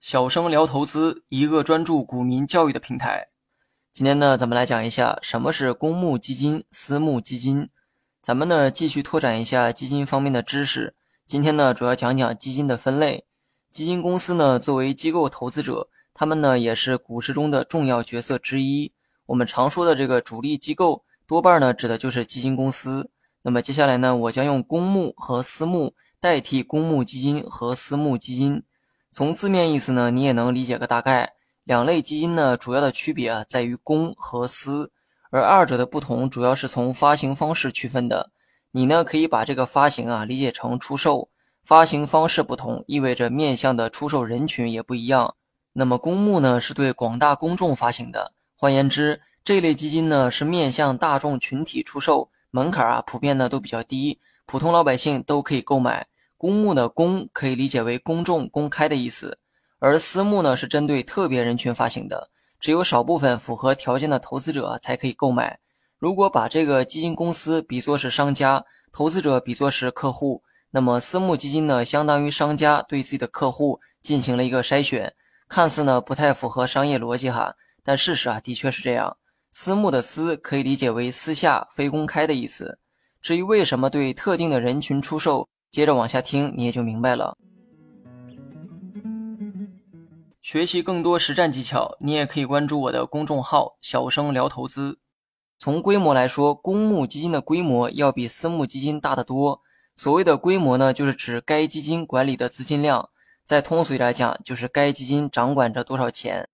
小生聊投资，一个专注股民教育的平台。今天呢，咱们来讲一下什么是公募基金、私募基金。咱们呢，继续拓展一下基金方面的知识。今天呢，主要讲讲基金的分类。基金公司呢，作为机构投资者，他们呢也是股市中的重要角色之一。我们常说的这个主力机构，多半呢指的就是基金公司。那么接下来呢，我将用公募和私募代替公募基金和私募基金。从字面意思呢，你也能理解个大概。两类基金呢，主要的区别啊在于公和私，而二者的不同主要是从发行方式区分的。你呢可以把这个发行啊理解成出售，发行方式不同，意味着面向的出售人群也不一样。那么公募呢是对广大公众发行的，换言之，这类基金呢是面向大众群体出售。门槛啊，普遍呢都比较低，普通老百姓都可以购买。公募的公可以理解为公众、公开的意思，而私募呢是针对特别人群发行的，只有少部分符合条件的投资者才可以购买。如果把这个基金公司比作是商家，投资者比作是客户，那么私募基金呢，相当于商家对自己的客户进行了一个筛选，看似呢不太符合商业逻辑哈，但事实啊的确是这样。私募的私可以理解为私下、非公开的意思。至于为什么对特定的人群出售，接着往下听你也就明白了。学习更多实战技巧，你也可以关注我的公众号“小生聊投资”。从规模来说，公募基金的规模要比私募基金大得多。所谓的规模呢，就是指该基金管理的资金量。再通俗一点讲，就是该基金掌管着多少钱。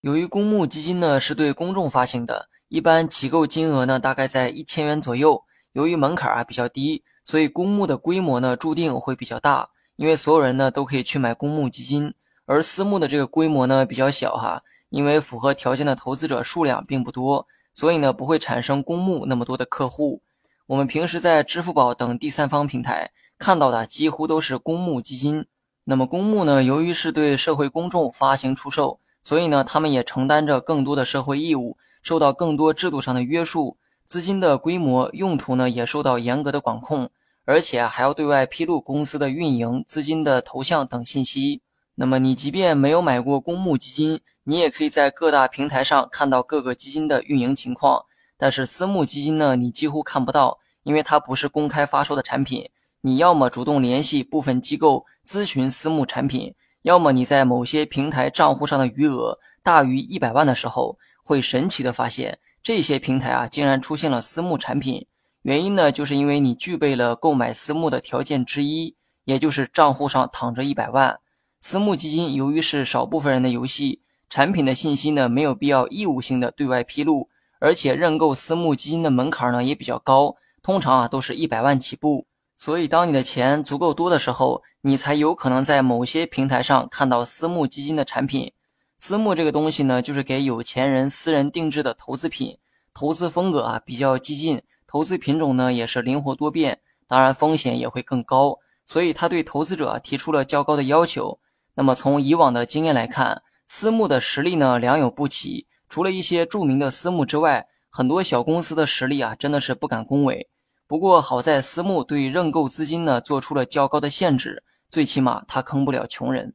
由于公募基金呢是对公众发行的，一般起购金额呢大概在一千元左右。由于门槛啊比较低，所以公募的规模呢注定会比较大，因为所有人呢都可以去买公募基金。而私募的这个规模呢比较小哈，因为符合条件的投资者数量并不多，所以呢不会产生公募那么多的客户。我们平时在支付宝等第三方平台看到的几乎都是公募基金。那么公募呢，由于是对社会公众发行出售。所以呢，他们也承担着更多的社会义务，受到更多制度上的约束，资金的规模、用途呢也受到严格的管控，而且还要对外披露公司的运营、资金的投向等信息。那么你即便没有买过公募基金，你也可以在各大平台上看到各个基金的运营情况。但是私募基金呢，你几乎看不到，因为它不是公开发售的产品。你要么主动联系部分机构咨询私募产品。要么你在某些平台账户上的余额大于一百万的时候，会神奇的发现这些平台啊竟然出现了私募产品。原因呢，就是因为你具备了购买私募的条件之一，也就是账户上躺着一百万。私募基金由于是少部分人的游戏，产品的信息呢没有必要义务性的对外披露，而且认购私募基金的门槛呢也比较高，通常啊都是一百万起步。所以，当你的钱足够多的时候，你才有可能在某些平台上看到私募基金的产品。私募这个东西呢，就是给有钱人私人定制的投资品，投资风格啊比较激进，投资品种呢也是灵活多变，当然风险也会更高。所以，他对投资者提出了较高的要求。那么，从以往的经验来看，私募的实力呢良莠不齐，除了一些著名的私募之外，很多小公司的实力啊真的是不敢恭维。不过好在私募对认购资金呢做出了较高的限制，最起码它坑不了穷人。